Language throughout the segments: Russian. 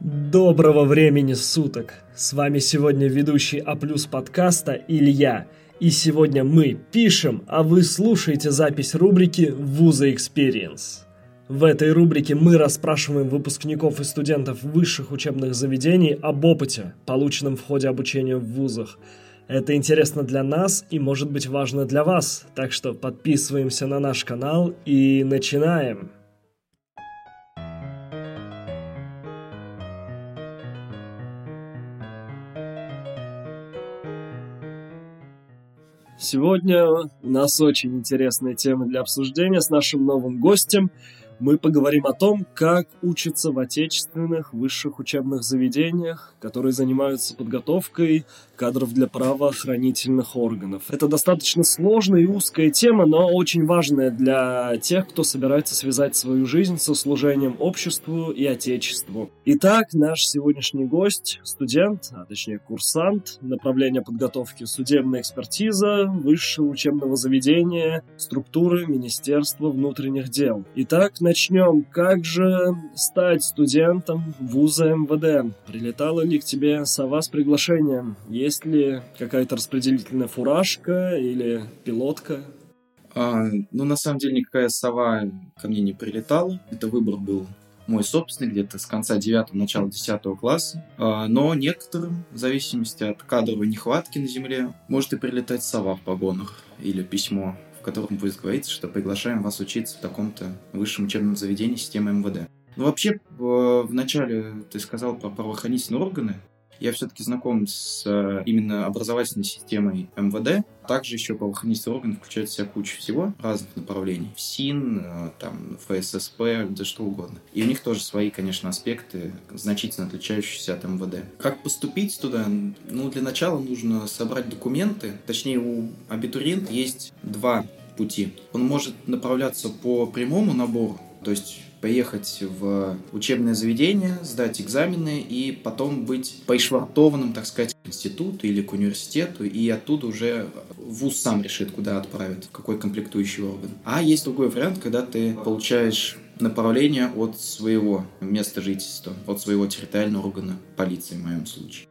Доброго времени суток! С вами сегодня ведущий А плюс подкаста Илья. И сегодня мы пишем, а вы слушаете запись рубрики «Вуза Experience». В этой рубрике мы расспрашиваем выпускников и студентов высших учебных заведений об опыте, полученном в ходе обучения в вузах. Это интересно для нас и может быть важно для вас, так что подписываемся на наш канал и начинаем. Сегодня. У нас очень интересная тема для обсуждения с нашим новым гостем – мы поговорим о том, как учатся в отечественных высших учебных заведениях, которые занимаются подготовкой кадров для правоохранительных органов. Это достаточно сложная и узкая тема, но очень важная для тех, кто собирается связать свою жизнь со служением обществу и отечеству. Итак, наш сегодняшний гость, студент, а точнее курсант, направления подготовки судебная экспертиза, высшего учебного заведения, структуры Министерства внутренних дел. Итак, начнем. Как же стать студентом вуза МВД? Прилетала ли к тебе сова с приглашением? Есть ли какая-то распределительная фуражка или пилотка? А, ну, на самом деле, никакая сова ко мне не прилетала. Это выбор был мой собственный, где-то с конца 9 начала 10 класса. А, но некоторым, в зависимости от кадровой нехватки на Земле, может и прилетать сова в погонах или письмо котором будет говориться, что приглашаем вас учиться в таком-то высшем учебном заведении системы МВД. Ну, вообще, в начале ты сказал про правоохранительные органы. Я все-таки знаком с э, именно образовательной системой МВД. Также еще правоохранительные органы включают в себя кучу всего, разных направлений. ФСИН, э, там, ФССП, да что угодно. И у них тоже свои, конечно, аспекты, значительно отличающиеся от МВД. Как поступить туда? Ну, для начала нужно собрать документы. Точнее, у абитуриента есть два пути. Он может направляться по прямому набору, то есть поехать в учебное заведение, сдать экзамены и потом быть пришвартованным, так сказать, к институту или к университету, и оттуда уже вуз сам решит, куда отправит, какой комплектующий орган. А есть другой вариант, когда ты получаешь направление от своего места жительства, от своего территориального органа полиции в моем случае.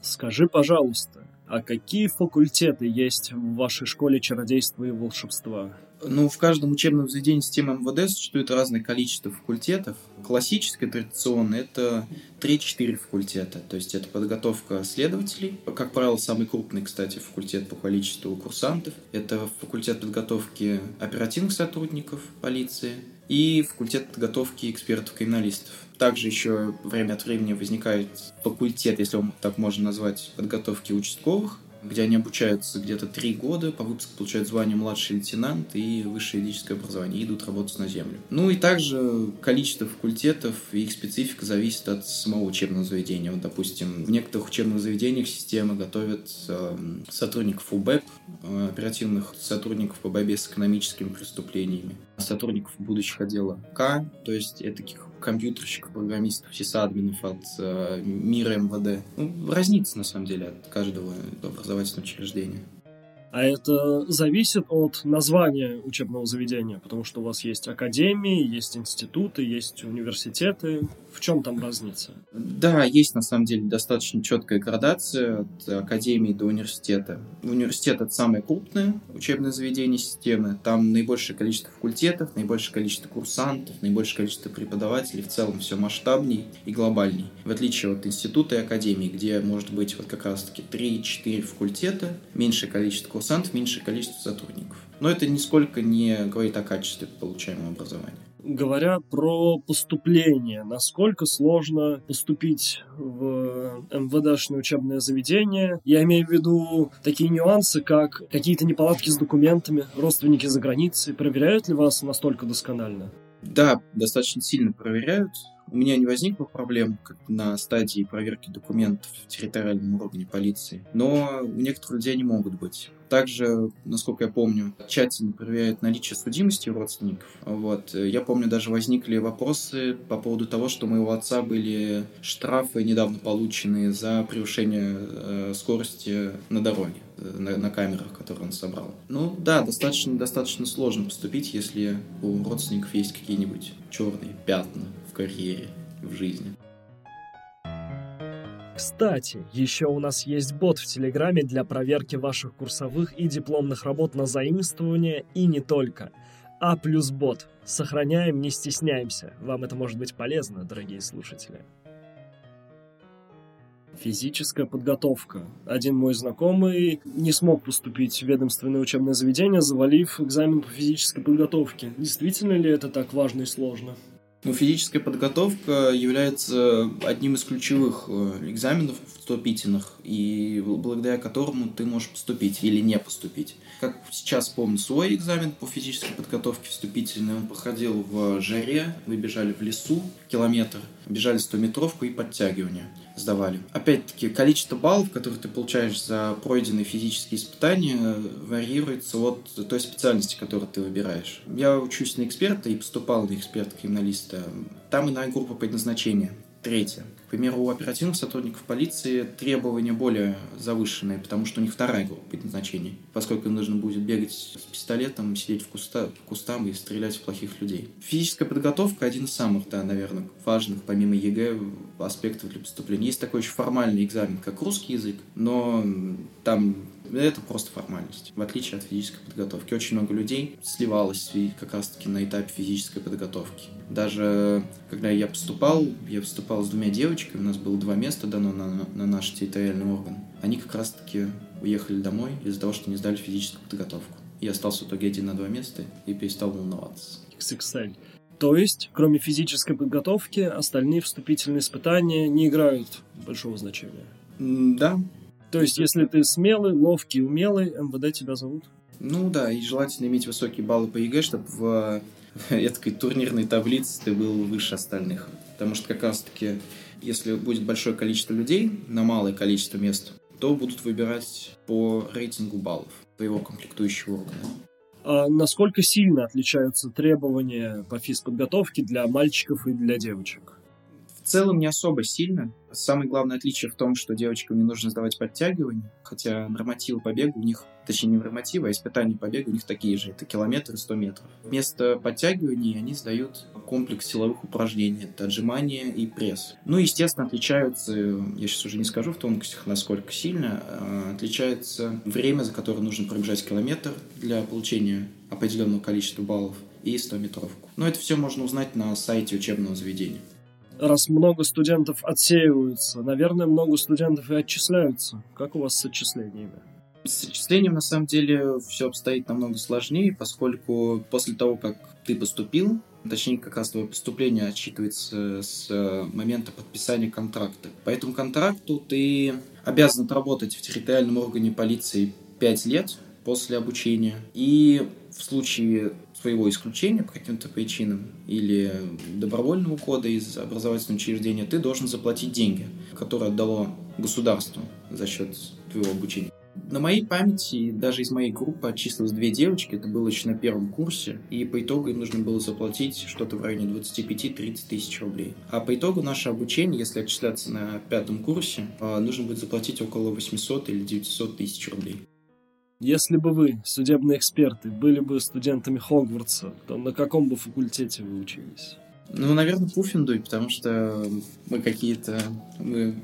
Скажи, пожалуйста, а какие факультеты есть в вашей школе чародейства и волшебства? Ну, в каждом учебном заведении системы МВД существует разное количество факультетов. Классическое, традиционное, это 3-4 факультета. То есть это подготовка следователей. Как правило, самый крупный, кстати, факультет по количеству курсантов. Это факультет подготовки оперативных сотрудников полиции и факультет подготовки экспертов-криминалистов. Также еще время от времени возникает факультет, если он так можно назвать, подготовки участковых где они обучаются где-то три года, по выпуску получают звание младший лейтенант и высшее юридическое образование, и идут работать на землю. Ну и также количество факультетов и их специфика зависит от самого учебного заведения. Вот, допустим, в некоторых учебных заведениях системы готовят э, сотрудников УБЭП, э, оперативных сотрудников по борьбе с экономическими преступлениями, сотрудников будущих отдела К, то есть таких компьютерщиков, программистов, сисадминов от э, мира МВД. Ну, разница, на самом деле, от каждого образовательного учреждения. А это зависит от названия учебного заведения, потому что у вас есть академии, есть институты, есть университеты. В чем там разница? Да, есть на самом деле достаточно четкая градация от академии до университета. Университет это самое крупное учебное заведение системы. Там наибольшее количество факультетов, наибольшее количество курсантов, наибольшее количество преподавателей. В целом все масштабней и глобальней. В отличие от института и академии, где может быть вот как раз-таки 3-4 факультета, меньшее количество курсантов, курсантов, меньшее количество сотрудников. Но это нисколько не говорит о качестве получаемого образования. Говоря про поступление, насколько сложно поступить в МВДшное учебное заведение? Я имею в виду такие нюансы, как какие-то неполадки с документами, родственники за границей. Проверяют ли вас настолько досконально? Да, достаточно сильно проверяют. У меня не возникло проблем как на стадии проверки документов в территориальном уровне полиции, но у некоторых людей они могут быть. Также, насколько я помню, тщательно проверяют наличие судимости родственников. Вот. Я помню, даже возникли вопросы по поводу того, что у моего отца были штрафы, недавно полученные за превышение э, скорости на дороге э, на, на камерах, которые он собрал. Ну да, достаточно, достаточно сложно поступить, если у родственников есть какие-нибудь черные пятна карьере, в жизни. Кстати, еще у нас есть бот в Телеграме для проверки ваших курсовых и дипломных работ на заимствование и не только. А плюс бот. Сохраняем, не стесняемся. Вам это может быть полезно, дорогие слушатели. Физическая подготовка. Один мой знакомый не смог поступить в ведомственное учебное заведение, завалив экзамен по физической подготовке. Действительно ли это так важно и сложно? Ну, физическая подготовка является одним из ключевых э, экзаменов вступительных, и благодаря которому ты можешь поступить или не поступить. Как сейчас помню свой экзамен по физической подготовке вступительный, он проходил в жаре, мы бежали в лесу километр, бежали 100-метровку и подтягивания сдавали. Опять-таки, количество баллов, которые ты получаешь за пройденные физические испытания, варьируется от той специальности, которую ты выбираешь. Я учусь на эксперта и поступал на эксперта-криминалиста. Там иная группа предназначения. Третье. К примеру, у оперативных сотрудников полиции требования более завышенные, потому что у них вторая группа предназначений, поскольку им нужно будет бегать с пистолетом, сидеть в, куста, в кустам и стрелять в плохих людей. Физическая подготовка один из самых, да, наверное, важных, помимо ЕГЭ, аспектов для поступления. Есть такой очень формальный экзамен, как русский язык, но там это просто формальность, в отличие от физической подготовки. Очень много людей сливалось как раз-таки на этапе физической подготовки. Даже когда я поступал, я поступал с двумя девочками, у нас было два места дано на, на наш территориальный орган. Они как раз-таки уехали домой из-за того, что не сдали физическую подготовку. Я остался в итоге один на два места и перестал волноваться. XXL. То есть, кроме физической подготовки, остальные вступительные испытания не играют большого значения? Да, то есть, если ты смелый, ловкий, умелый, МВД тебя зовут? Ну да, и желательно иметь высокие баллы по ЕГЭ, чтобы в этой турнирной таблице ты был выше остальных. Потому что как раз-таки, если будет большое количество людей на малое количество мест, то будут выбирать по рейтингу баллов твоего комплектующего органа. А насколько сильно отличаются требования по физподготовке для мальчиков и для девочек? В целом не особо сильно. Самое главное отличие в том, что девочкам не нужно сдавать подтягивания, хотя нормативы по бегу у них, точнее не нормативы, а испытания по бегу у них такие же, это километр и 100 метров. Вместо подтягиваний они сдают комплекс силовых упражнений, это отжимания и пресс. Ну, естественно, отличаются, я сейчас уже не скажу в тонкостях, насколько сильно, а, отличается время, за которое нужно пробежать километр для получения определенного количества баллов и 100-метровку. Но это все можно узнать на сайте учебного заведения раз много студентов отсеиваются, наверное, много студентов и отчисляются. Как у вас с отчислениями? С отчислением, на самом деле, все обстоит намного сложнее, поскольку после того, как ты поступил, точнее, как раз твое поступление отсчитывается с момента подписания контракта. По этому контракту ты обязан отработать в территориальном органе полиции 5 лет после обучения. И в случае своего исключения по каким-то причинам или добровольного ухода из образовательного учреждения, ты должен заплатить деньги, которые отдало государство за счет твоего обучения. На моей памяти, даже из моей группы отчислилось две девочки, это было еще на первом курсе, и по итогу им нужно было заплатить что-то в районе 25-30 тысяч рублей. А по итогу наше обучение, если отчисляться на пятом курсе, а, нужно будет заплатить около 800 или 900 тысяч рублей. Если бы вы, судебные эксперты, были бы студентами Хогвартса, то на каком бы факультете вы учились? Ну, наверное, Пуффендуй, потому что мы какие-то... Мы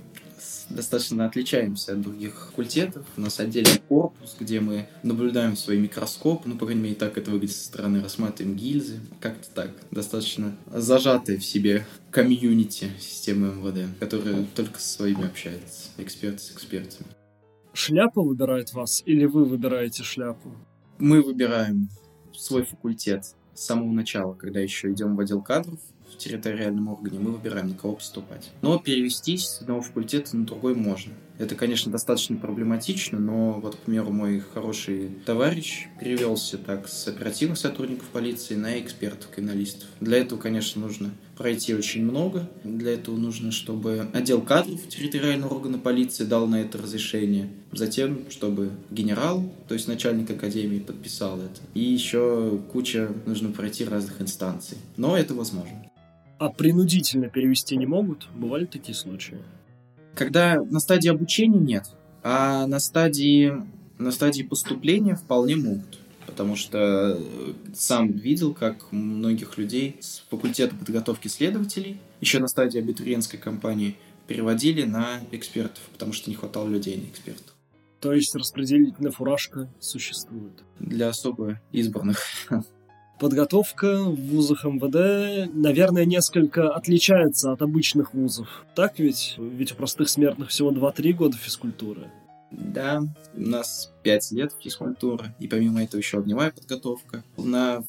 достаточно отличаемся от других факультетов. У нас отдельный корпус, где мы наблюдаем свой микроскоп, ну, по крайней мере, так это выглядит со стороны, рассматриваем гильзы. Как-то так. Достаточно зажатые в себе комьюнити системы МВД, которые только со своими общаются, эксперты с экспертами. Шляпа выбирает вас или вы выбираете шляпу? Мы выбираем свой факультет с самого начала, когда еще идем в отдел кадров территориальном органе, мы выбираем, на кого поступать. Но перевестись с одного факультета на другой можно. Это, конечно, достаточно проблематично, но вот, к примеру, мой хороший товарищ перевелся так с оперативных сотрудников полиции на экспертов-криминалистов. Для этого, конечно, нужно пройти очень много. Для этого нужно, чтобы отдел кадров территориального органа полиции дал на это разрешение. Затем, чтобы генерал, то есть начальник академии, подписал это. И еще куча нужно пройти разных инстанций. Но это возможно. А принудительно перевести не могут? Бывали такие случаи? Когда на стадии обучения нет, а на стадии, на стадии поступления вполне могут. Потому что э, сам видел, как многих людей с факультета подготовки следователей еще на стадии абитуриентской кампании переводили на экспертов, потому что не хватало людей на экспертов. То есть распределительная фуражка существует? Для особо избранных. Подготовка в вузах МВД, наверное, несколько отличается от обычных вузов. Так ведь? Ведь у простых смертных всего 2-3 года физкультуры. Да, у нас 5 лет физкультуры, и помимо этого еще огневая подготовка. На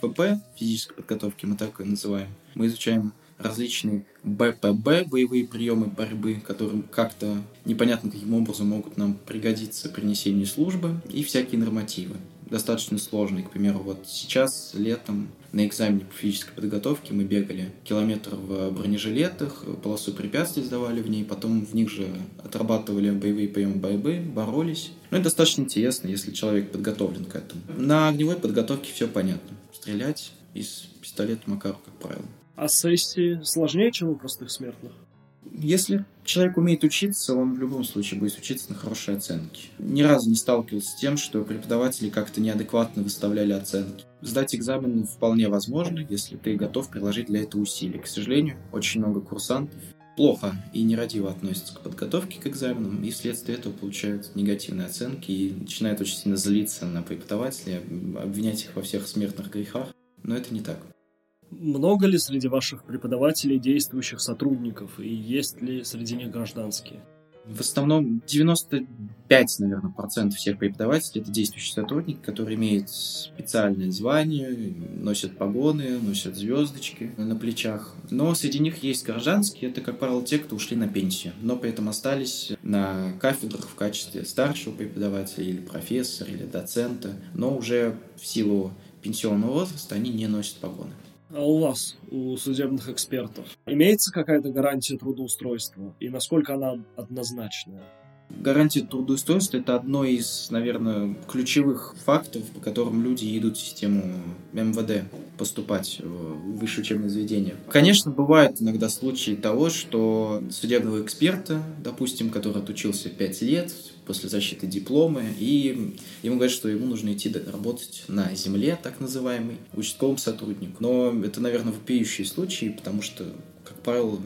ФП, физической подготовке мы так и называем, мы изучаем различные БПБ, боевые приемы борьбы, которые как-то непонятно каким образом могут нам пригодиться при несении службы, и всякие нормативы достаточно сложные. К примеру, вот сейчас летом на экзамене по физической подготовке мы бегали километр в бронежилетах, полосу препятствий сдавали в ней, потом в них же отрабатывали боевые приемы борьбы, боролись. Ну, это достаточно интересно, если человек подготовлен к этому. На огневой подготовке все понятно. Стрелять из пистолета Макаров, как правило. А сессии сложнее, чем у простых смертных? Если человек умеет учиться, он в любом случае будет учиться на хорошие оценки. Ни разу не сталкивался с тем, что преподаватели как-то неадекватно выставляли оценки. Сдать экзамен вполне возможно, если ты готов приложить для этого усилия. К сожалению, очень много курсантов плохо и нерадиво относятся к подготовке к экзаменам, и вследствие этого получают негативные оценки и начинают очень сильно злиться на преподавателей, обвинять их во всех смертных грехах. Но это не так. Много ли среди ваших преподавателей действующих сотрудников, и есть ли среди них гражданские? В основном 95, наверное, процентов всех преподавателей это действующие сотрудники, которые имеют специальное звание, носят погоны, носят звездочки на плечах. Но среди них есть гражданские, это, как правило, те, кто ушли на пенсию, но при этом остались на кафедрах в качестве старшего преподавателя или профессора, или доцента, но уже в силу пенсионного возраста они не носят погоны. А у вас, у судебных экспертов, имеется какая-то гарантия трудоустройства? И насколько она однозначная? Гарантия трудоустройства – это одно из, наверное, ключевых фактов, по которым люди идут в систему МВД поступать в высшее учебное заведение. Конечно, бывают иногда случаи того, что судебного эксперта, допустим, который отучился 5 лет, после защиты диплома, и ему говорят, что ему нужно идти работать на земле, так называемый, участковым сотрудником. Но это, наверное, вопиющие случаи, потому что, как правило,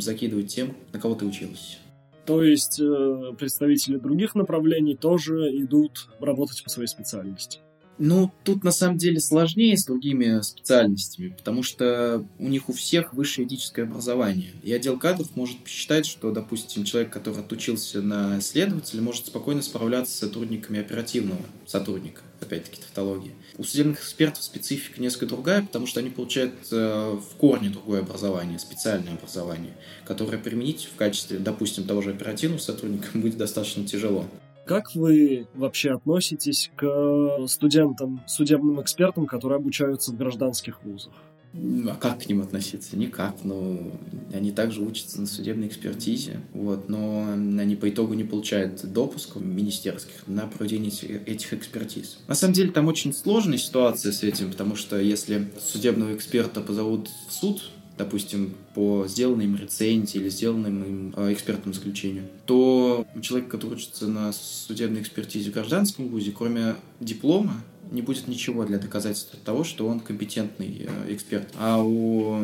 закидывают тем, на кого ты учился. То есть э, представители других направлений тоже идут работать по своей специальности. Ну, тут на самом деле сложнее с другими специальностями, потому что у них у всех высшее этическое образование. И отдел кадров может посчитать, что, допустим, человек, который отучился на следователя, может спокойно справляться с сотрудниками оперативного сотрудника, опять-таки тавтология. У судебных экспертов специфика несколько другая, потому что они получают э, в корне другое образование, специальное образование, которое применить в качестве, допустим, того же оперативного сотрудника будет достаточно тяжело. Как вы вообще относитесь к студентам, судебным экспертам, которые обучаются в гражданских вузах? А как к ним относиться? Никак. но они также учатся на судебной экспертизе, вот, но они по итогу не получают допусков министерских на проведение этих экспертиз. На самом деле там очень сложная ситуация с этим, потому что если судебного эксперта позовут в суд, допустим, по сделанной им рецензии или сделанным им э, экспертным заключению, то человек, который учится на судебной экспертизе в гражданском вузе, кроме диплома, не будет ничего для доказательства того, что он компетентный э, эксперт. А у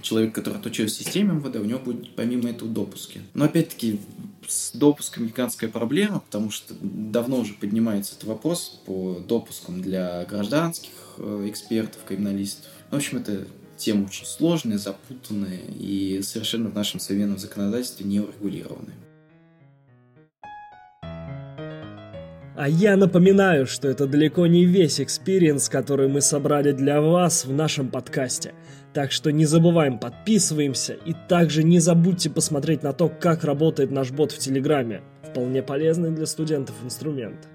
человека, который отучился в системе МВД, у него будет помимо этого допуски. Но опять-таки с допуском гигантская проблема, потому что давно уже поднимается этот вопрос по допускам для гражданских э, экспертов, криминалистов. В общем, это тема очень сложная, запутанная и совершенно в нашем современном законодательстве не урегулированная. А я напоминаю, что это далеко не весь experience, который мы собрали для вас в нашем подкасте. Так что не забываем, подписываемся и также не забудьте посмотреть на то, как работает наш бот в Телеграме. Вполне полезный для студентов инструмент.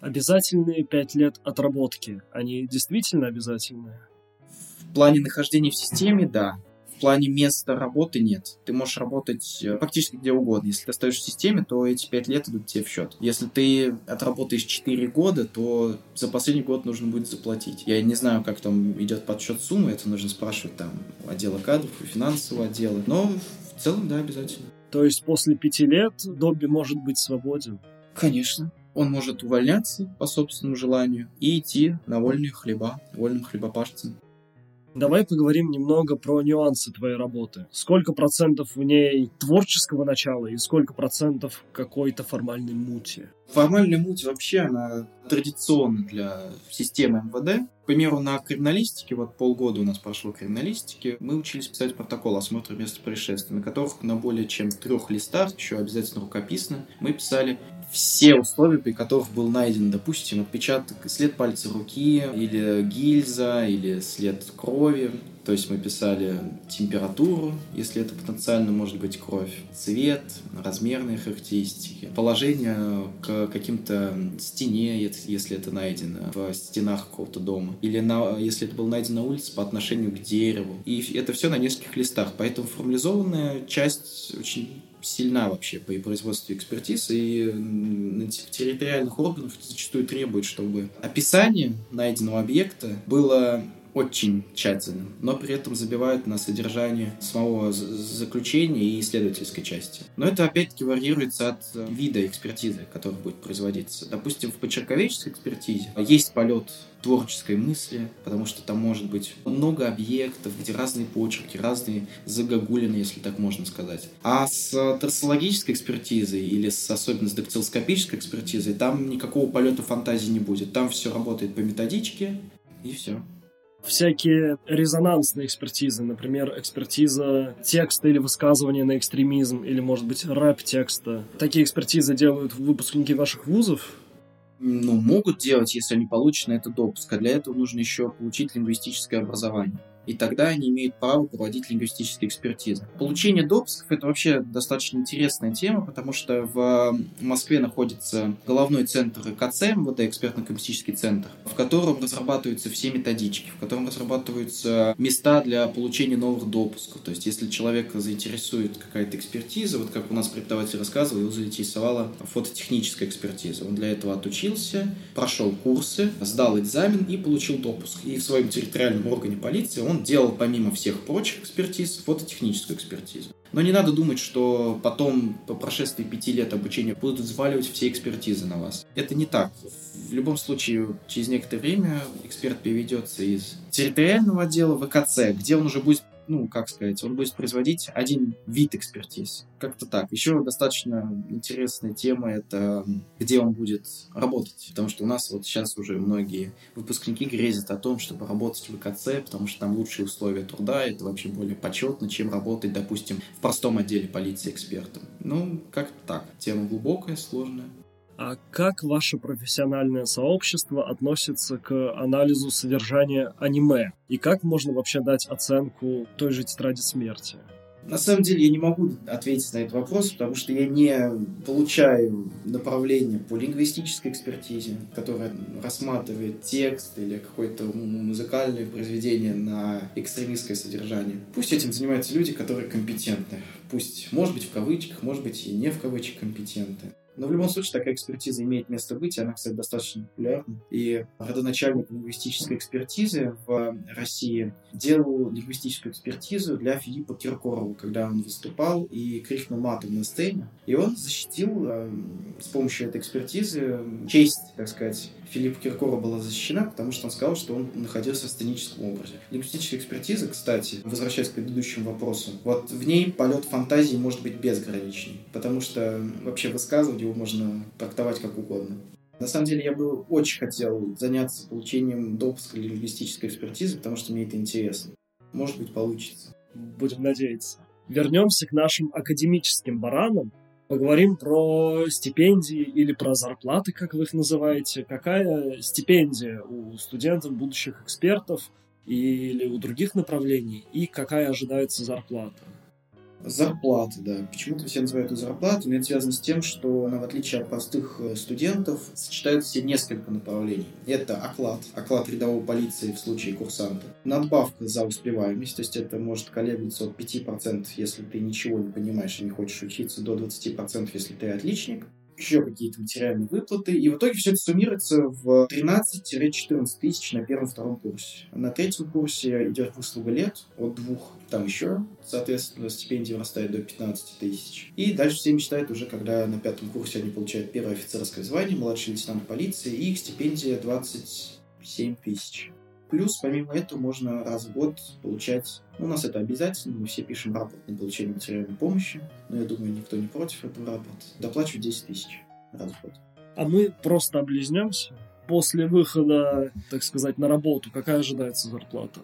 Обязательные пять лет отработки. Они действительно обязательные? Плане нахождения в системе, да. В плане места работы нет. Ты можешь работать э, практически где угодно. Если ты остаешься в системе, то эти 5 лет идут тебе в счет. Если ты отработаешь 4 года, то за последний год нужно будет заплатить. Я не знаю, как там идет подсчет суммы, это нужно спрашивать там отдела кадров и финансового отдела. Но в целом, да, обязательно. То есть после пяти лет Добби может быть свободен? Конечно. Он может увольняться по собственному желанию и идти на вольные хлеба, вольным хлебопашцем. Давай поговорим немного про нюансы твоей работы. Сколько процентов в ней творческого начала и сколько процентов какой-то формальной мути? Формальная муть вообще, она традиционна для системы МВД. К примеру, на криминалистике, вот полгода у нас прошло криминалистики, мы учились писать протокол осмотра места происшествия, на которых на более чем трех листах, еще обязательно рукописно, мы писали все условия, при которых был найден, допустим, отпечаток, след пальца руки, или гильза, или след крови. То есть мы писали температуру, если это потенциально может быть кровь, цвет, размерные характеристики, положение к каким-то стене, если это найдено в стенах какого-то дома, или на, если это было найдено на улице по отношению к дереву. И это все на нескольких листах. Поэтому формализованная часть очень сильна вообще по производству экспертиз, и территориальных органов зачастую требует, чтобы описание найденного объекта было очень тщательным, но при этом забивают на содержание самого заключения и исследовательской части. Но это опять-таки варьируется от э, вида экспертизы, который будет производиться. Допустим, в почерковедческой экспертизе есть полет творческой мысли, потому что там может быть много объектов, где разные почерки, разные загогулины, если так можно сказать. А с трассологической экспертизой или с, особенно с дактилоскопической экспертизой там никакого полета фантазии не будет. Там все работает по методичке, и все всякие резонансные экспертизы, например, экспертиза текста или высказывания на экстремизм, или, может быть, рэп текста. Такие экспертизы делают выпускники ваших вузов? Ну, могут делать, если они получат на это допуск. А для этого нужно еще получить лингвистическое образование и тогда они имеют право проводить лингвистические экспертизы. Получение допусков — это вообще достаточно интересная тема, потому что в Москве находится головной центр КЦ, МВД, экспертно-коммунистический центр, в котором разрабатываются все методички, в котором разрабатываются места для получения новых допусков. То есть, если человека заинтересует какая-то экспертиза, вот как у нас преподаватель рассказывал, его заинтересовала фототехническая экспертиза. Он для этого отучился, прошел курсы, сдал экзамен и получил допуск. И в своем территориальном органе полиции он он делал помимо всех прочих экспертиз фототехническую экспертизу. Но не надо думать, что потом, по прошествии пяти лет обучения, будут взваливать все экспертизы на вас. Это не так. В любом случае, через некоторое время эксперт переведется из территориального отдела в ЭКЦ, где он уже будет ну, как сказать, он будет производить один вид экспертиз. Как-то так. Еще достаточно интересная тема — это где он будет работать. Потому что у нас вот сейчас уже многие выпускники грезят о том, чтобы работать в ВКЦ, потому что там лучшие условия труда, это вообще более почетно, чем работать, допустим, в простом отделе полиции экспертом. Ну, как-то так. Тема глубокая, сложная. А как ваше профессиональное сообщество относится к анализу содержания аниме? И как можно вообще дать оценку той же «Тетради смерти»? На самом деле я не могу ответить на этот вопрос, потому что я не получаю направление по лингвистической экспертизе, которая рассматривает текст или какое-то музыкальное произведение на экстремистское содержание. Пусть этим занимаются люди, которые компетентны. Пусть, может быть, в кавычках, может быть, и не в кавычках компетентны. Но в любом случае такая экспертиза имеет место быть, и она, кстати, достаточно популярна. И родоначальник лингвистической экспертизы в России делал лингвистическую экспертизу для Филиппа Киркорова, когда он выступал и крикнул матом на сцене. И он защитил э, с помощью этой экспертизы честь, так сказать, Филиппа Киркорова была защищена, потому что он сказал, что он находился в сценическом образе. Лингвистическая экспертиза, кстати, возвращаясь к предыдущему вопросу, вот в ней полет фантазии может быть безграничный, потому что вообще высказывать его можно трактовать как угодно. На самом деле, я бы очень хотел заняться получением допуска лингвистической экспертизы, потому что мне это интересно. Может быть, получится. Будем надеяться. Вернемся к нашим академическим баранам. Поговорим про стипендии или про зарплаты, как вы их называете. Какая стипендия у студентов, будущих экспертов или у других направлений, и какая ожидается зарплата? Зарплаты, да. Почему-то все называют ее зарплатой, но это связано с тем, что она, в отличие от простых э, студентов, сочетает все несколько направлений. Это оклад, оклад рядового полиции в случае курсанта, надбавка за успеваемость, то есть это может колеблиться от 5%, если ты ничего не понимаешь и не хочешь учиться, до 20%, если ты отличник, еще какие-то материальные выплаты. И в итоге все это суммируется в 13-14 тысяч на первом-втором курсе. На третьем курсе идет выслуга лет от двух, там еще, соответственно, стипендия вырастает до 15 тысяч. И дальше все мечтают уже, когда на пятом курсе они получают первое офицерское звание, младший лейтенант полиции, и их стипендия 27 тысяч. Плюс, помимо этого, можно раз в год получать... Ну, у нас это обязательно, мы все пишем рапорт на получение материальной помощи, но я думаю, никто не против этого рапорта. Доплачивать 10 тысяч раз в год. А мы просто облизнемся. После выхода, так сказать, на работу, какая ожидается зарплата?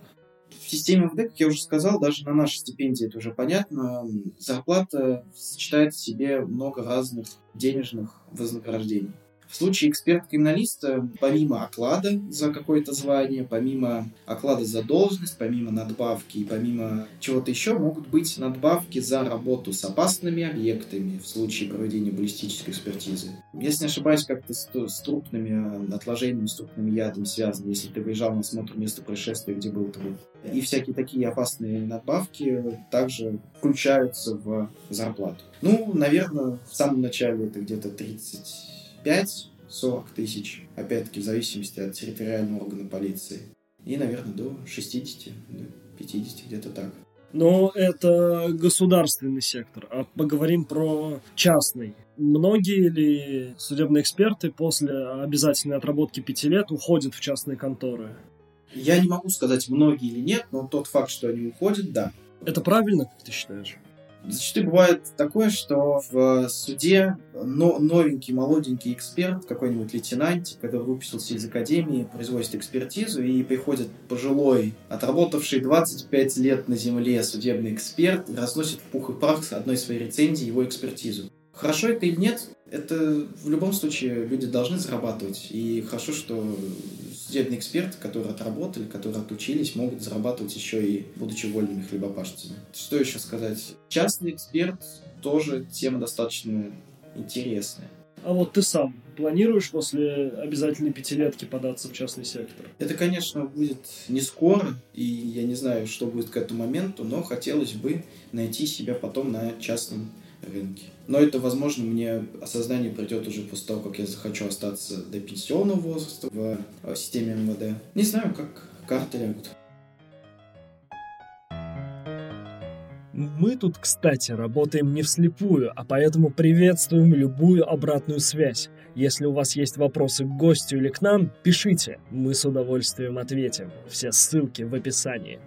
В системе МВД, как я уже сказал, даже на нашей стипендии это уже понятно, зарплата сочетает в себе много разных денежных вознаграждений. В случае эксперт-криминалиста, помимо оклада за какое-то звание, помимо оклада за должность, помимо надбавки и помимо чего-то еще, могут быть надбавки за работу с опасными объектами в случае проведения баллистической экспертизы. Если не ошибаюсь, как-то с, с трупными отложениями, с трупными ядами связано, если ты выезжал на осмотр места происшествия, где был труп. И всякие такие опасные надбавки также включаются в зарплату. Ну, наверное, в самом начале это где-то 30 5-40 тысяч, опять-таки в зависимости от территориального органа полиции. И, наверное, до 60, до 50, где-то так. Но это государственный сектор, а поговорим про частный. Многие ли судебные эксперты после обязательной отработки пяти лет уходят в частные конторы? Я не могу сказать, многие или нет, но тот факт, что они уходят, да. Это правильно, как ты считаешь? Зачастую бывает такое, что в суде но, новенький, молоденький эксперт, какой-нибудь лейтенант, который выпустился из академии, производит экспертизу, и приходит пожилой, отработавший 25 лет на земле судебный эксперт, разносит пух и прах с одной своей рецензии его экспертизу. Хорошо это или нет, это в любом случае люди должны зарабатывать. И хорошо, что судебные эксперты, которые отработали, которые отучились, могут зарабатывать еще и будучи вольными хлебопашцами. Что еще сказать? Частный эксперт тоже тема достаточно интересная. А вот ты сам планируешь после обязательной пятилетки податься в частный сектор? Это, конечно, будет не скоро, и я не знаю, что будет к этому моменту, но хотелось бы найти себя потом на частном рынке. Но это, возможно, мне осознание придет уже после того, как я захочу остаться до пенсионного возраста в э, системе МВД. Не знаю, как карты лягут. Мы тут, кстати, работаем не вслепую, а поэтому приветствуем любую обратную связь. Если у вас есть вопросы к гостю или к нам, пишите, мы с удовольствием ответим. Все ссылки в описании.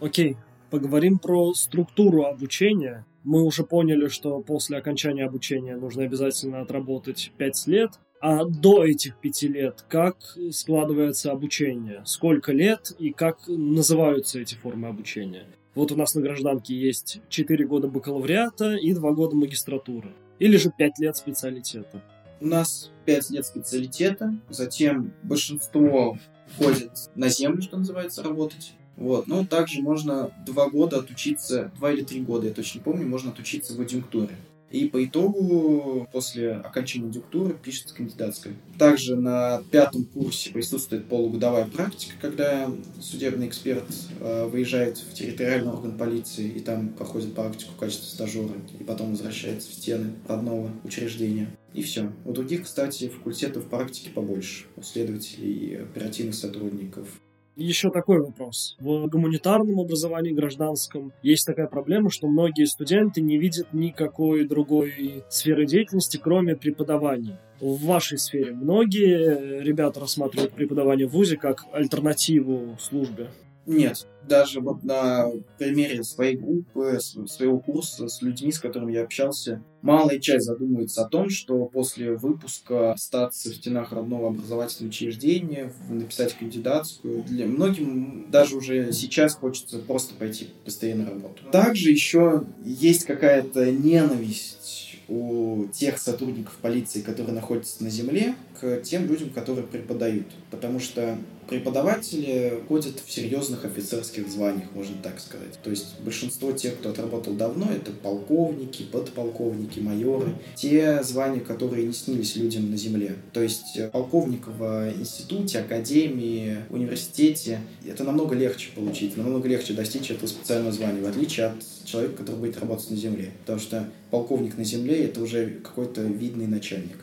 Окей, поговорим про структуру обучения мы уже поняли, что после окончания обучения нужно обязательно отработать 5 лет. А до этих пяти лет как складывается обучение? Сколько лет и как называются эти формы обучения? Вот у нас на гражданке есть 4 года бакалавриата и 2 года магистратуры. Или же 5 лет специалитета. У нас 5 лет специалитета, затем большинство ходит на землю, что называется, работать. Вот. Но также можно два года отучиться, два или три года, я точно помню, можно отучиться в адъюнктуре. И по итогу, после окончания адъюнктуры, пишется кандидатская. Также на пятом курсе присутствует полугодовая практика, когда судебный эксперт э, выезжает в территориальный орган полиции и там проходит практику в качестве стажера, и потом возвращается в стены родного учреждения. И все. У других, кстати, факультетов практики побольше. У следователей, оперативных сотрудников, еще такой вопрос. В гуманитарном образовании гражданском есть такая проблема, что многие студенты не видят никакой другой сферы деятельности, кроме преподавания. В вашей сфере многие ребята рассматривают преподавание в ВУЗе как альтернативу службе? Нет, даже вот на примере своей группы, своего курса с людьми, с которыми я общался, малая часть задумывается о том, что после выпуска остаться в стенах родного образовательного учреждения, написать кандидатскую. Для многим даже уже сейчас хочется просто пойти быстрее на работу. Также еще есть какая-то ненависть у тех сотрудников полиции, которые находятся на земле, к тем людям, которые преподают. Потому что преподаватели ходят в серьезных офицерских званиях, можно так сказать. То есть большинство тех, кто отработал давно, это полковники, подполковники, майоры. Те звания, которые не снились людям на земле. То есть полковник в институте, академии, университете, это намного легче получить, намного легче достичь этого специального звания, в отличие от человека, который будет работать на земле. Потому что полковник на земле — это уже какой-то видный начальник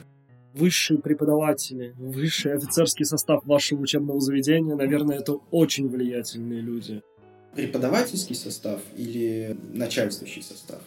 высшие преподаватели, высший офицерский состав вашего учебного заведения, наверное, это очень влиятельные люди. Преподавательский состав или начальствующий состав?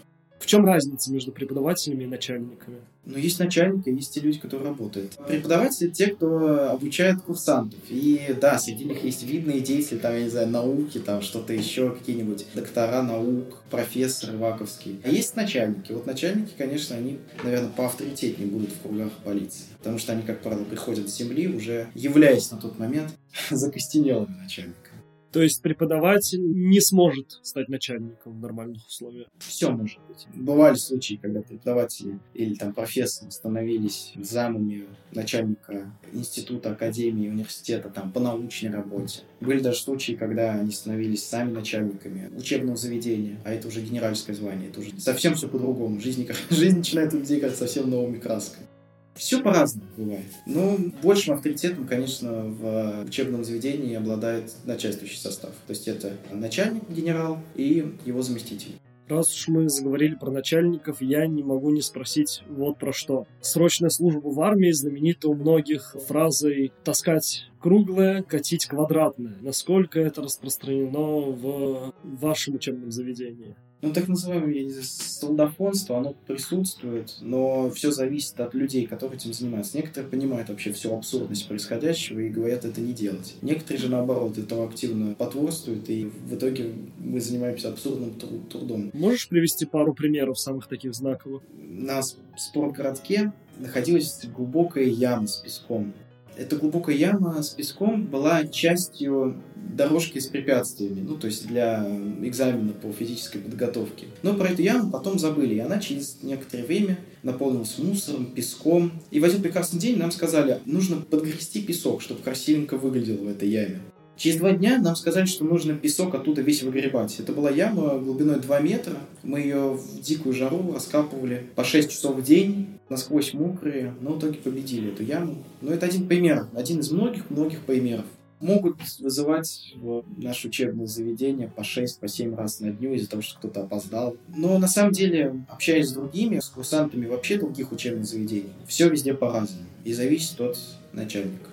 В чем разница между преподавателями и начальниками? Ну, есть начальники, есть и люди, которые работают. Преподаватели — те, кто обучает курсантов. И да, среди них есть видные деятели, там, я не знаю, науки, там что-то еще, какие-нибудь доктора наук, профессоры ваковские. А есть начальники. Вот начальники, конечно, они, наверное, поавторитетнее будут в кругах полиции. Потому что они, как правило, приходят с земли, уже являясь на тот момент закостенелыми начальниками. То есть преподаватель не сможет стать начальником в нормальных условиях. Все может быть. Бывали случаи, когда преподаватели или там профессоры становились замами начальника института, академии, университета там по научной работе. Были даже случаи, когда они становились сами начальниками учебного заведения, а это уже генеральское звание, это уже совсем все по-другому. Жизнь, жизнь начинает у людей как совсем новыми красками. Все по-разному бывает. Но большим авторитетом, конечно, в учебном заведении обладает начальствующий состав. То есть это начальник, генерал и его заместитель. Раз уж мы заговорили про начальников, я не могу не спросить вот про что. Срочная служба в армии знаменита у многих фразой «таскать круглое, катить квадратное». Насколько это распространено в вашем учебном заведении? Ну, так называемое, я не знаю, солдафонство, оно присутствует, но все зависит от людей, которые этим занимаются. Некоторые понимают вообще всю абсурдность происходящего и говорят это не делать. Некоторые же, наоборот, этого активно потворствуют, и в итоге мы занимаемся абсурдным трудом. Можешь привести пару примеров самых таких знаковых? На спортгородке находилась глубокая яма с песком. Эта глубокая яма с песком была частью дорожки с препятствиями, ну, то есть для экзамена по физической подготовке. Но про эту яму потом забыли, и она через некоторое время наполнилась мусором, песком. И в один прекрасный день нам сказали, нужно подгрести песок, чтобы красивенько выглядел в этой яме. Через два дня нам сказали, что нужно песок оттуда весь выгребать. Это была яма глубиной 2 метра. Мы ее в дикую жару раскапывали по 6 часов в день, насквозь мокрые, но в итоге победили эту яму. Но это один пример, один из многих-многих примеров могут вызывать в наше учебное заведение по 6, по 7 раз на дню из-за того, что кто-то опоздал. Но на самом деле, общаясь с другими, с курсантами вообще других учебных заведений, все везде по-разному и зависит от начальника.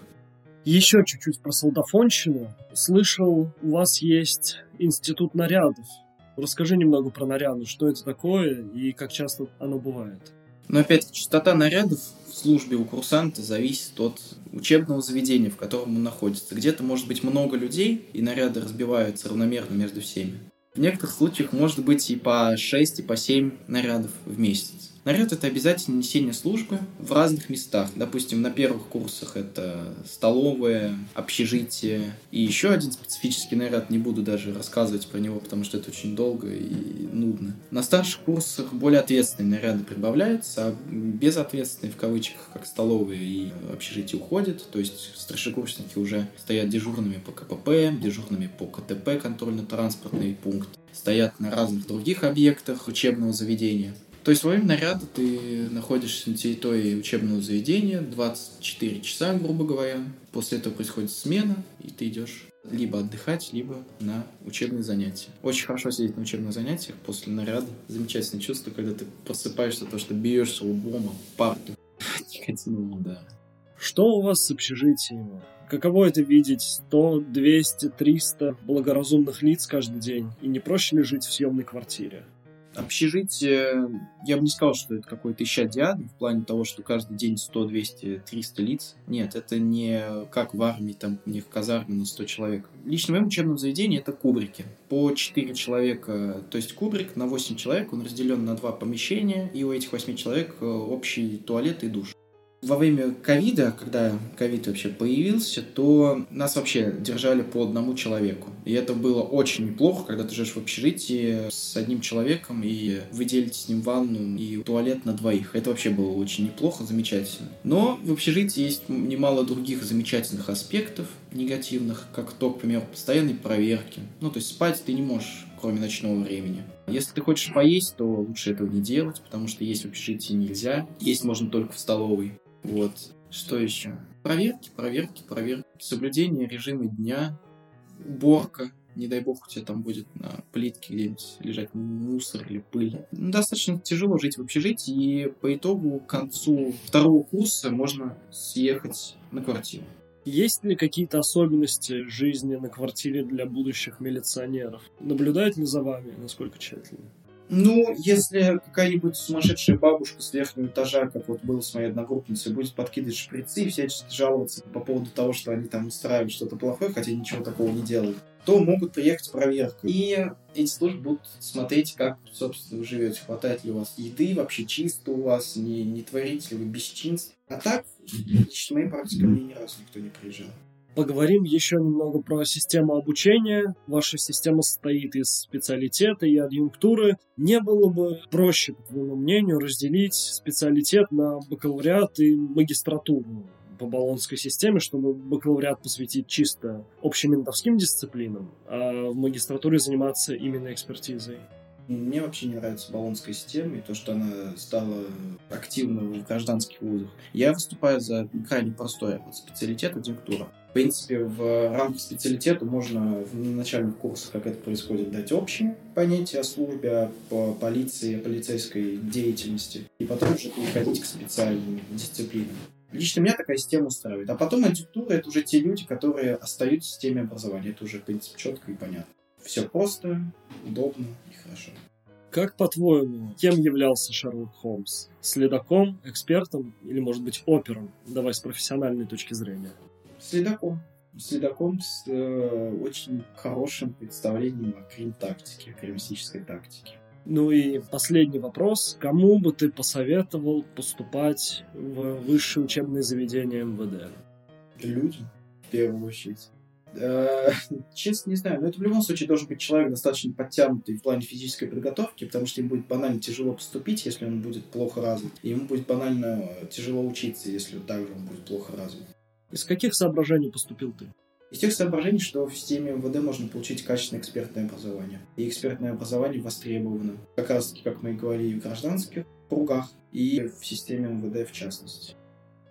Еще чуть-чуть про солдафонщину. Слышал, у вас есть институт нарядов. Расскажи немного про наряды, что это такое и как часто оно бывает. Но опять частота нарядов в службе у курсанта зависит от учебного заведения, в котором он находится. Где-то может быть много людей, и наряды разбиваются равномерно между всеми. В некоторых случаях может быть и по 6, и по 7 нарядов в месяц. Наряд — это обязательно несение службы в разных местах. Допустим, на первых курсах это столовая, общежитие. И еще один специфический наряд, не буду даже рассказывать про него, потому что это очень долго и нудно. На старших курсах более ответственные наряды прибавляются, а безответственные, в кавычках, как столовые и общежитие уходят. То есть старшекурсники уже стоят дежурными по КПП, дежурными по КТП, контрольно-транспортный пункт стоят на разных других объектах учебного заведения. То есть во время наряда ты находишься на территории учебного заведения 24 часа, грубо говоря. После этого происходит смена, и ты идешь либо отдыхать, либо на учебные занятия. Очень хорошо сидеть на учебных занятиях после наряда. Замечательное чувство, когда ты просыпаешься, то, что бьешься лбом об парту. Никотиновую, да. Что у вас с общежитием? Каково это видеть 100, 200, 300 благоразумных лиц каждый день? И не проще ли жить в съемной квартире? Общежитие, я бы не сказал, что это какой-то исчадиад в плане того, что каждый день 100, 200, 300 лиц. Нет, это не как в армии, там у них казармы на 100 человек. Лично в моем учебном заведении это кубрики. По 4 человека, то есть кубрик на 8 человек, он разделен на два помещения, и у этих 8 человек э, общий туалет и душ. Во время ковида, когда ковид вообще появился, то нас вообще держали по одному человеку. И это было очень неплохо, когда ты живешь в общежитии с одним человеком, и вы делите с ним ванну и туалет на двоих. Это вообще было очень неплохо, замечательно. Но в общежитии есть немало других замечательных аспектов негативных, как то, к примеру, постоянной проверки. Ну, то есть спать ты не можешь кроме ночного времени. Если ты хочешь поесть, то лучше этого не делать, потому что есть в общежитии нельзя. Есть можно только в столовой. Вот. Что еще? Проверки, проверки, проверки. Соблюдение режима дня. Уборка. Не дай бог, у тебя там будет на плитке где-нибудь лежать мусор или пыль. Ну, достаточно тяжело жить в общежитии, и по итогу к концу второго курса можно съехать на квартиру. Есть ли какие-то особенности жизни на квартире для будущих милиционеров? Наблюдают ли за вами, насколько тщательно? Ну, если какая-нибудь сумасшедшая бабушка с верхнего этажа, как вот было с моей одногруппницей, будет подкидывать шприцы и всячески жаловаться по поводу того, что они там устраивают что-то плохое, хотя ничего такого не делают, то могут приехать проверка. И эти службы будут смотреть, как, собственно, вы живете. Хватает ли у вас еды, вообще чисто у вас, не, не творите ли вы бесчинств. А так, лично моей практике мне ни разу никто не приезжал. Поговорим еще немного про систему обучения. Ваша система состоит из специалитета и адъюнктуры. Не было бы проще, по твоему мнению, разделить специалитет на бакалавриат и магистратуру по баллонской системе, чтобы бакалавриат посвятить чисто общементовским дисциплинам, а в магистратуре заниматься именно экспертизой? Мне вообще не нравится баллонская система и то, что она стала активна в гражданских вузах. Я выступаю за крайне простой специалитет адъюнктура. В принципе, в рамках специалитета можно в начальных курсах, как это происходит, дать общие понятия о службе, по полиции, о полицейской деятельности, и потом уже переходить к специальным дисциплинам. Лично меня такая система устраивает. А потом адъюнктура — это уже те люди, которые остаются в системе образования. Это уже, в принципе, четко и понятно. Все просто, удобно и хорошо. Как по-твоему, кем являлся Шерлок Холмс? Следаком, экспертом или, может быть, опером? Давай с профессиональной точки зрения. Следаком. Следаком с э, очень хорошим представлением о крим-тактике, о кримистической тактике. Ну и последний вопрос. Кому бы ты посоветовал поступать в высшее учебное заведение МВД? Людям, в первую очередь. Э, честно, не знаю, но это в любом случае должен быть человек достаточно подтянутый в плане физической подготовки, потому что ему будет банально тяжело поступить, если он будет плохо развит. И ему будет банально тяжело учиться, если также он будет плохо развит. Из каких соображений поступил ты? Из тех соображений, что в системе МВД можно получить качественное экспертное образование. И экспертное образование востребовано. Как раз таки, как мы и говорили, в гражданских кругах и в системе МВД в частности.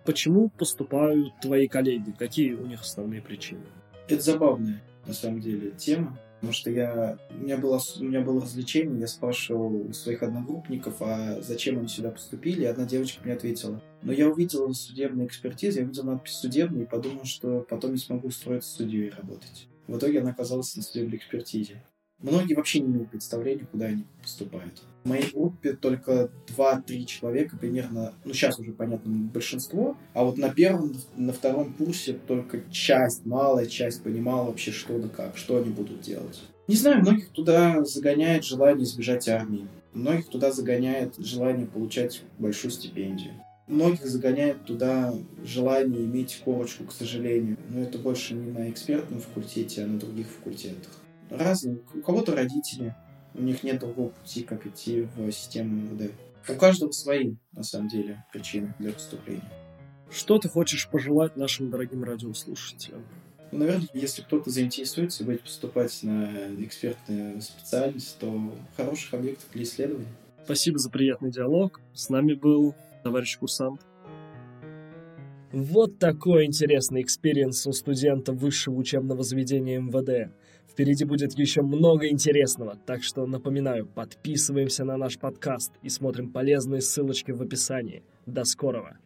Почему поступают твои коллеги? Какие у них основные причины? Это забавная, на самом деле, тема. Потому что я, у, меня было, у меня было развлечение, я спрашивал у своих одногруппников, а зачем они сюда поступили, и одна девочка мне ответила. Но я увидел судебную экспертизу, я увидел надпись «судебный» и подумал, что потом не смогу устроиться в судью и работать. В итоге она оказалась на судебной экспертизе. Многие вообще не имеют представления, куда они поступают. В моей группе только 2-3 человека примерно, ну сейчас уже понятно, большинство, а вот на первом, на втором курсе только часть, малая часть понимала вообще что да как, что они будут делать. Не знаю, многих туда загоняет желание избежать армии. Многих туда загоняет желание получать большую стипендию. Многих загоняет туда желание иметь корочку, к сожалению. Но это больше не на экспертном факультете, а на других факультетах разные. У кого-то родители, у них нет другого пути, как идти в систему МВД. У каждого свои, на самом деле, причины для поступления. Что ты хочешь пожелать нашим дорогим радиослушателям? Ну, наверное, если кто-то заинтересуется и будет поступать на экспертную специальность, то хороших объектов для исследования. Спасибо за приятный диалог. С нами был товарищ курсант. Вот такой интересный experience у студента высшего учебного заведения МВД. Впереди будет еще много интересного, так что напоминаю, подписываемся на наш подкаст и смотрим полезные ссылочки в описании. До скорого!